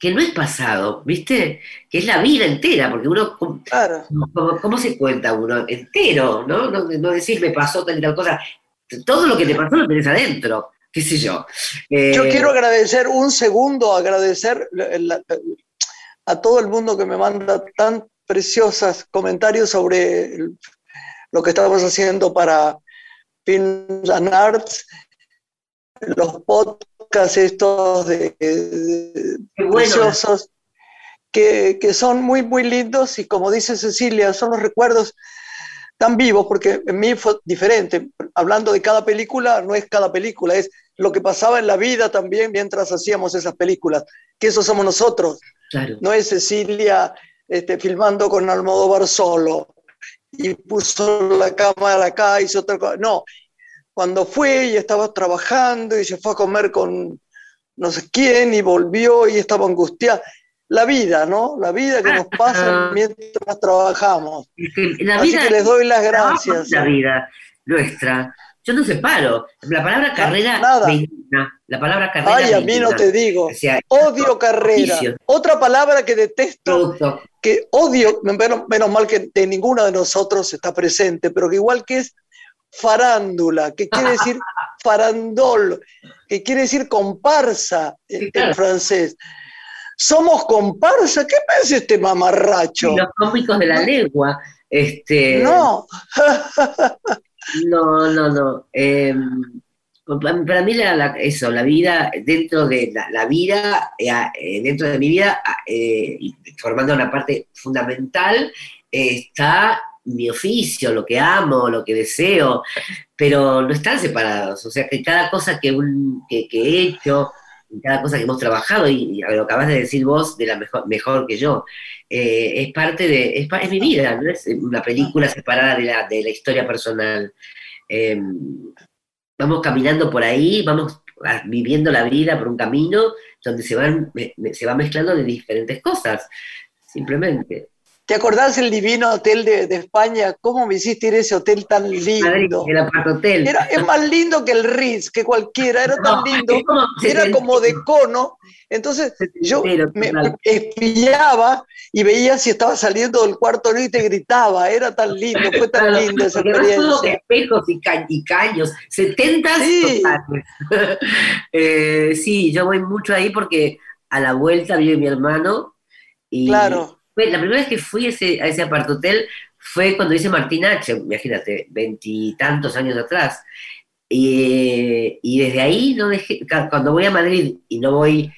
que no es pasado, ¿viste? Que es la vida entera, porque uno, ¿cómo, Claro. cómo- cómo se cuenta uno? Entero, ¿no? No, no decir me pasó tal y tal cosa. todo lo que te pasó lo tenés adentro, qué sé yo. Eh, Yo quiero agradecer un segundo, agradecer la- a todo el mundo que me manda tan preciosas comentarios sobre el- lo que estamos haciendo para Films and Arts, los podcasts estos de, de- bueno. preciosos, que, que son muy, muy lindos y como dice Cecilia, son los recuerdos tan vivos, porque en mí fue diferente. Hablando de cada película, no es cada película, es lo que pasaba en la vida también mientras hacíamos esas películas, que eso somos nosotros, Claro. no es Cecilia este, filmando con Almodóvar solo y puso la cámara acá, hizo otra cosa. No, cuando fue y estaba trabajando y se fue a comer con no sé quién y volvió y estaba angustiada. La vida, ¿no? La vida que nos pasa mientras trabajamos. Es que la Así vida que les doy las gracias. la vida nuestra. Yo no separo. La palabra carrera nada. me indigna. La palabra carrera Ay, a mí no te digo. O sea, Odio carrera. oficio. Otra palabra que detesto producto. que odio, menos, menos mal que de ninguno de nosotros está presente, pero que igual que es farándula, que quiere decir [laughs] farandol, que quiere decir comparsa en, francés. Somos comparsa, ¿qué piensa este mamarracho? Y los cómicos de la lengua. Este, No, [laughs] No, no, no. Eh, para mí, la- la- eso, la vida, dentro de la, la vida, eh, eh, dentro de mi vida, eh, formando una parte fundamental, está mi oficio, lo que amo, lo que deseo, pero no están separados. O sea, que cada cosa que, un- que, he hecho, cada cosa que hemos trabajado, y, y lo acabas de decir vos, de la mejor, que yo, eh, es parte de, es, mi vida, no es una película separada de la, de la historia personal. Eh, vamos caminando por ahí, vamos viviendo la vida por un camino donde se, van, se va mezclando de diferentes cosas, simplemente. ¿Te acordás el divino hotel de, de España? ¿Cómo me hiciste ir a ese hotel tan Madrid, lindo? el apart hotel. Era, es más lindo que el Ritz, que cualquiera, era [laughs] tan No, lindo. como- Era como de cono, entonces yo me espiaba y veía si estaba saliendo del cuarto ¿no? y te gritaba, era tan lindo, fue tan Claro, linda esa experiencia. espejos y, ca- y caños, 70 Sí. totales. [laughs] Eh, sí, yo voy mucho ahí porque a la vuelta vive mi hermano y Claro, la primera vez que fui a ese, a ese apartotel fue cuando hice Martín H, imagínate, veintitantos años atrás. Y, y desde ahí no dejé, cuando voy a Madrid y no voy,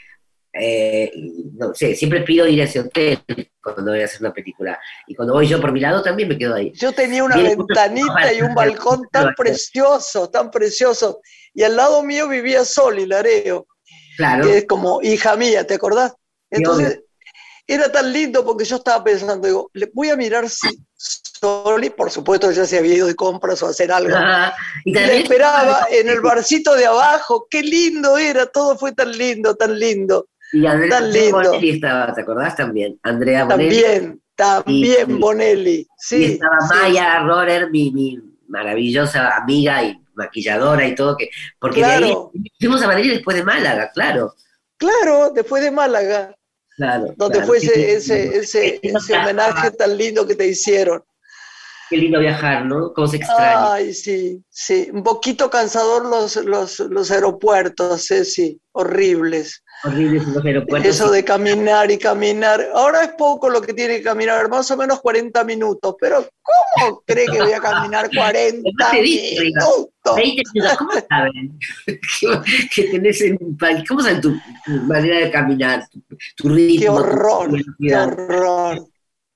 eh, no sé, siempre pido ir a ese hotel cuando voy a hacer una película. Y cuando voy yo por mi lado también me quedo ahí. yo tenía una ventanita y un [laughs] balcón tan precioso, tan precioso, y al lado mío vivía Sol Hilareo, Claro. que es como hija mía, ¿te acordás? Entonces, era tan lindo porque yo estaba pensando, digo, le voy a mirar si Sol, y por supuesto ya se había ido de compras o hacer algo, Ah, y Y le esperaba [laughs] en el barcito de abajo. Qué lindo era, todo fue tan lindo, tan lindo. Y Andrea tan lindo. Bonelli estaba, ¿te acordás también? Andrea Bonelli. También, también Y- Bonelli. y Sí, estaba sí. Maya Rorer, mi, mi maravillosa amiga y maquilladora y todo, que, porque de Claro. ahí fuimos a Madrid después de Málaga, claro. Claro, después de Málaga, claro donde claro. fue Sí, ese, sí, ese, ese, homenaje tan lindo que te hicieron. Qué lindo viajar, ¿no? Cómo se extraña. Ay, sí, sí. Un poquito cansador los, los, los aeropuertos, sí, horribles. Horribles los aeropuertos. Eso de caminar y caminar. Ahora es poco lo que tiene que caminar, más o menos 40 minutos. Pero ¿cómo cree que voy a caminar 40 Además te dije, Riga, minutos? 20 minutos, ¿cómo saben? [laughs] que, tenés en, ¿Cómo saben tu, tu manera de caminar? Tu, tu ritmo. Qué horror, qué horror.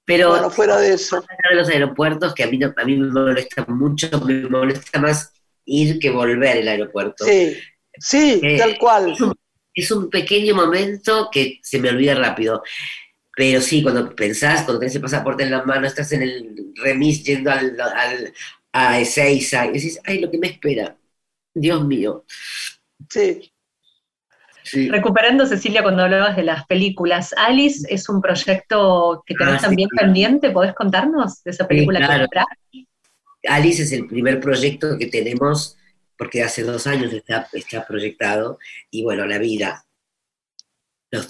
Pero Bueno, fuera de eso. de los aeropuertos, que a mí, a mí me molesta mucho, me molesta más ir que volver al aeropuerto. Sí, sí, Eh, tal cual. Es un pequeño momento que se me olvida rápido. Pero sí, cuando pensás, cuando tenés el pasaporte en la mano, estás en el remis yendo al, al, a Ezeiza, y decís, ay, lo que me espera. Dios mío. Sí. Sí. Recuperando, Cecilia, cuando hablabas de las películas, Alice es un proyecto que tenés Ah, sí, también claro. pendiente, ¿podés contarnos de esa película claro. que trae? Alice es el primer proyecto que tenemos, porque hace dos años está, está proyectado, y bueno, la vida.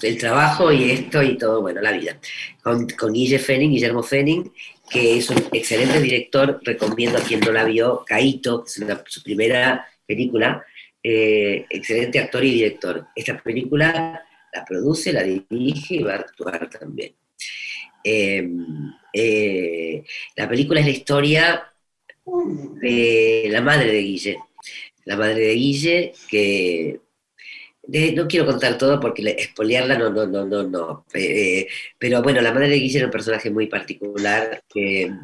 El trabajo y esto y todo, bueno, la vida. Con, con Guille Fenning, Guillermo Fenning, que es un excelente director, recomiendo a quien no la vio, Caito, es su primera película, eh, excelente actor y director. Esta película la produce, la dirige y va a actuar también. Eh, eh, la película es la historia de la madre de Guille. La madre de Guille, que de- no quiero contar todo porque le- espolearla no, no, no, no, no. Eh, pero bueno, la madre de Guille era un personaje muy particular que en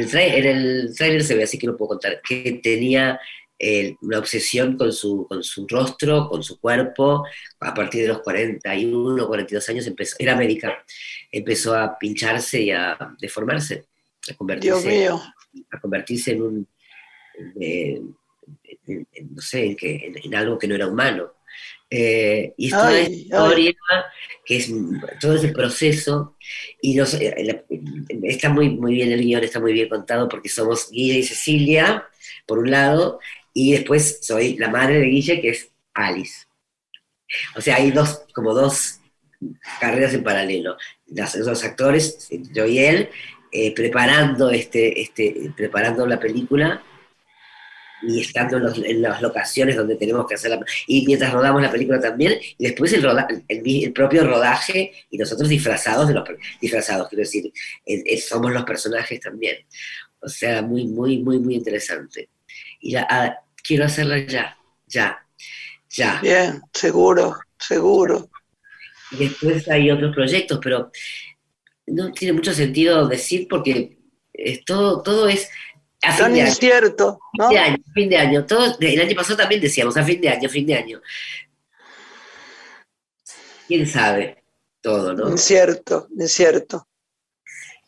el, en el tráiler se ve, así que no puedo contar, que tenía eh, una obsesión con su, con su rostro, con su cuerpo. A partir de los 41, 42 años empezó, era médica, empezó a pincharse y a deformarse, a convertirse Dios mío. a convertirse en un, eh, en- no sé, en, que- en- en algo que no era humano. Eh, y es toda Ay, esta ay. historia, que es todo ese proceso, y nos- eh, está muy, muy bien el guion, está muy bien contado, porque somos Guille y Cecilia, por un lado, y después soy la madre de Guille, que es Alice. O sea, hay dos, como dos carreras en paralelo. Las- los actores, yo y él, eh, preparando, este, este, preparando la película y estando en, los- en las locaciones donde tenemos que hacerla. Y mientras rodamos la película también, y después el, roda- el, mi- el propio rodaje y nosotros disfrazados de los disfrazados, quiero decir, eh, eh, somos los personajes también. O sea, muy, muy, muy, muy interesante. Y la- ah, quiero hacerla ya, ya, ya. Bien, seguro, seguro. Y después hay otros proyectos, pero no tiene mucho sentido decir porque es todo, todo es a fin Tan de año. Fin de año, fin de año. Todo, el año pasado también decíamos, a fin de año, fin de año. ¿Quién sabe? Todo, ¿no? Incierto, incierto.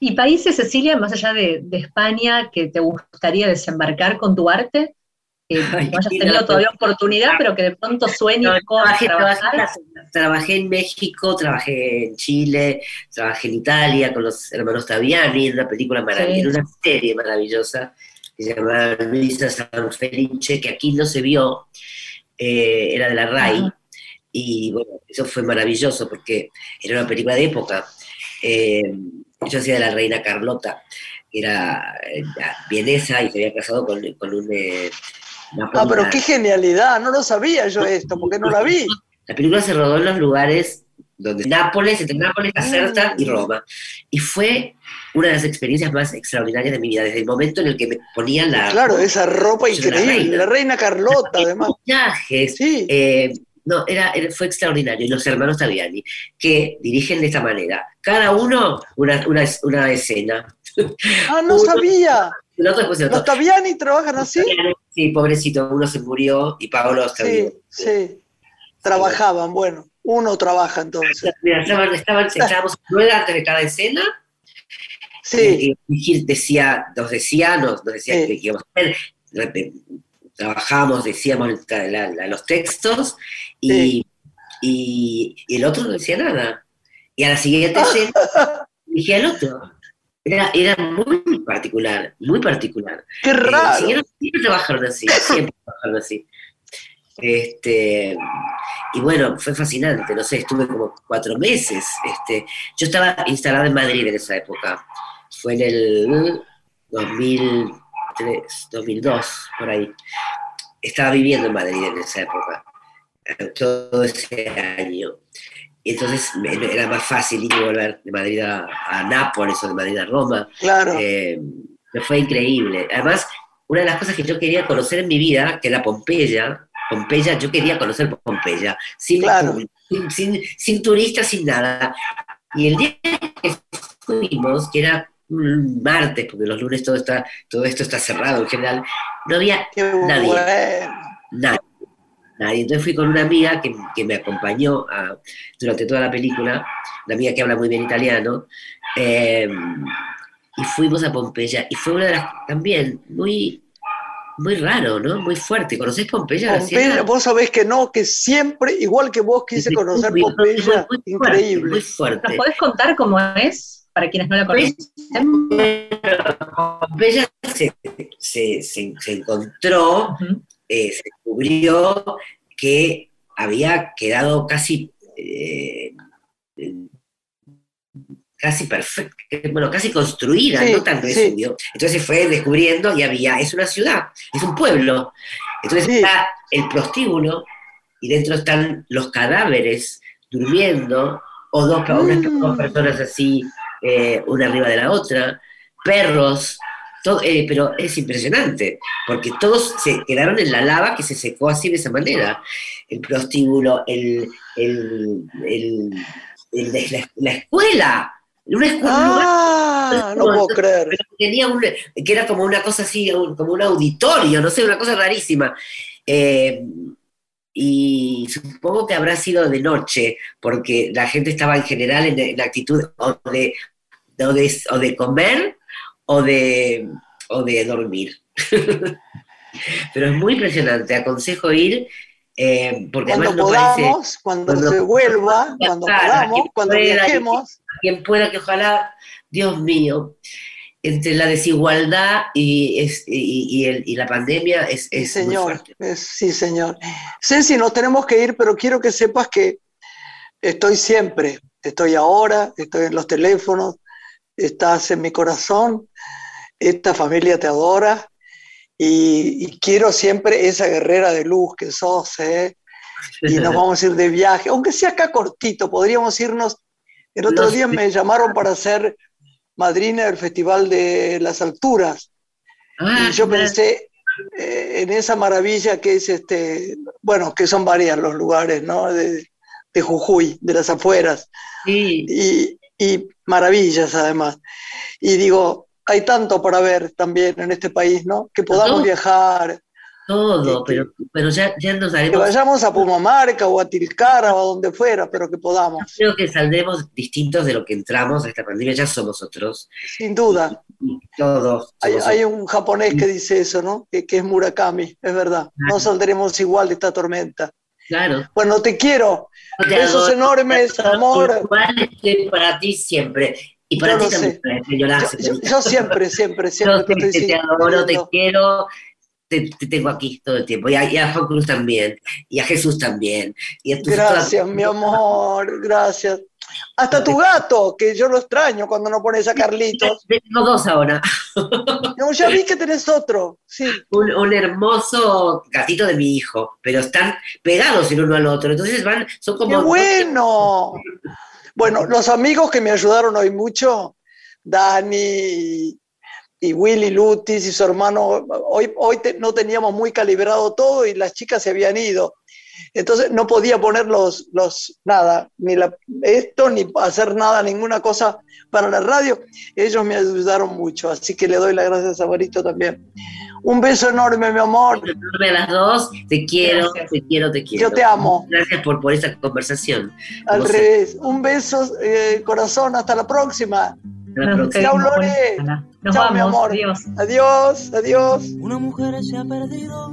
¿Y países, Cecilia, más allá de, de España, que te gustaría desembarcar con tu arte? Que Ay, no hayas tenido todavía oportunidad, pero que de pronto sueñes No, con trabajé, trabajar. trabajé- en México, trabajé en Chile, trabajé en Italia con los hermanos Taviani en una película maravillosa, Sí. una serie maravillosa que se llamaba Luisa San Felice, que aquí no se vio, eh, era de la RAI, Ajá. y bueno, eso fue maravilloso porque era una película de época. Eh, yo hacía de la reina Carlota, que era eh, vienesa y se había casado con, con un... eh, Ah, pero qué genialidad, no lo sabía yo esto, porque no la vi. [laughs] La película se rodó en los lugares donde Nápoles, entre Nápoles, Caserta y Roma. Y fue una de las experiencias más extraordinarias de mi vida, desde el momento en el que me ponían la Claro, esa ropa increíble, reina. la reina Carlota, además. viajes. Sí, eh, no, era, fue extraordinario. Y los hermanos Taviani, que dirigen de esta manera. Cada uno una, una, una escena. ah, no uno- sabía. El otro después el ¿Los. Taviani trabajan así? Sí, pobrecito, uno se murió y Paolo está Sí, sí. Trabajaban, bueno, uno trabaja entonces. Estaban, estaban, estábamos antes de cada escena Sí, Eh, Gil decía, nos decía, nos, nos decía Sí. que íbamos a hacer, trabajábamos, decíamos la- la- los textos y, Sí. y- y el otro no decía nada. Y a la siguiente escena [laughs] dije al otro. Era, era muy particular, muy particular. qué Eh, raro. siempre, siempre trabajaron así, siempre [laughs] trabajaron así. Este, y bueno, fue fascinante, no sé, estuve como cuatro meses. Este, yo estaba instalada en Madrid en esa época. Fue en el 2003, 2002, por ahí. Estaba viviendo en Madrid en esa época, todo ese año. Y entonces me- era más fácil ir y volver de Madrid a, a Nápoles o de Madrid a Roma. Claro. Eh, me fue increíble. Además, una de las cosas que yo quería conocer en mi vida, que era Pompeya, Pompeya, yo quería conocer Pompeya, sin, Claro. sin, sin- sin turistas, sin nada. Y el día que fuimos, que era un martes, porque los lunes todo, está, todo esto está cerrado en general, no había Qué nadie. bueno. nadie. Nadie. Entonces fui con una amiga que, que me acompañó a- durante toda la película, una amiga que habla muy bien italiano, eh, y fuimos a Pompeya. Y fue una de las, también, muy, muy raro, ¿no? Muy fuerte. ¿Conocés Pompeya? Pompeya, vos sabés que no, que siempre, igual que vos quise conocer muy- muy Pompeya, fuerte, Muy increíble. fuerte. ¿Nos podés contar cómo es? Para quienes no la conocen. Pompeya se, se- se- se encontró eh, se descubrió que había quedado casi eh, casi perfecta, bueno, casi construida, no tan resumido. Entonces fue descubriendo y había, es una ciudad, es un pueblo. Entonces está el prostíbulo y dentro están los cadáveres durmiendo, o dos, mm. personas así, eh, una arriba de la otra, perros, todo, eh, pero es impresionante, porque todos se quedaron en la lava que se secó así de esa manera. El prostíbulo, el, la, escuela, una escuela. Ah, no puedo creer. Tenía un, que era como una cosa así, como un auditorio, no sé, una cosa rarísima. Eh, y supongo que habrá sido de noche, porque la gente estaba en general en, actitud o de, o de, comer o de, o de dormir. [laughs] Pero es muy impresionante, aconsejo ir. Eh, porque cuando podamos, cuando, se vuelva, cuando podamos, cuando viajemos. Quien pueda, que ojalá, Dios mío, entre la desigualdad y, y, la pandemia es, es señor, sí, señor. Ceci, nos tenemos que ir, pero quiero que sepas que estoy siempre, estoy ahora, estoy en los teléfonos, estás en mi corazón, esta familia te adora y, quiero siempre esa guerrera de luz que sos, ¿eh? y nos [laughs] vamos a ir de viaje, aunque sea acá cortito, podríamos irnos. El otro día me llamaron para hacer madrina del Festival de las Alturas. Ah, y yo pensé eh, en esa maravilla que es este, bueno, que son varias los lugares, ¿no? De, Jujuy, de las afueras. Y, maravillas además. Y digo, hay tanto para ver también en este país, ¿no? Que podamos viajar, todo, pero, pero ya, ya nos haremos. Que vayamos a Pumamarca o a Tilcara o a donde fuera, pero que podamos. Creo que saldremos distintos de lo que entramos a esta pandemia, ya somos otros. Sin duda. todos. Hay, un japonés que dice eso, ¿no? Que, es Murakami, es verdad. No saldremos igual de esta tormenta. Claro. Bueno, te quiero. Besos enormes, amor. para ti siempre. Y para ti también, yo, siempre, siempre, siempre. te, te, te adoro, te quiero te, tengo aquí todo el tiempo. Y a, Juan Cruz también, y a Jesús también. Y gracias, mi amor, gracias. Hasta tu gato, que yo lo extraño cuando no pones a Carlitos. Tengo dos ahora. No, ya vi que tenés otro, sí. Un, hermoso gatito de mi hijo, pero están pegados el uno al otro, entonces van, son como... ¡Qué bueno! Bueno, los amigos que me ayudaron hoy mucho, Dani y Willy Lutis y su hermano, hoy, hoy no teníamos muy calibrado todo y las chicas se habían ido. Entonces no podía poner los, los nada, ni la, esto, ni hacer nada, ninguna cosa para la radio. Ellos me ayudaron mucho, así que le doy las gracias a Barito también. Un beso enorme, mi amor. Enorme a las dos. Te quiero, te quiero, te quiero. Yo te amo. Gracias por, por esta conversación. Al revés. Un beso, eh, corazón. Hasta la próxima. Chao, Lore. Chao, mi amor. Adiós. adiós, adiós. Una mujer se ha perdido.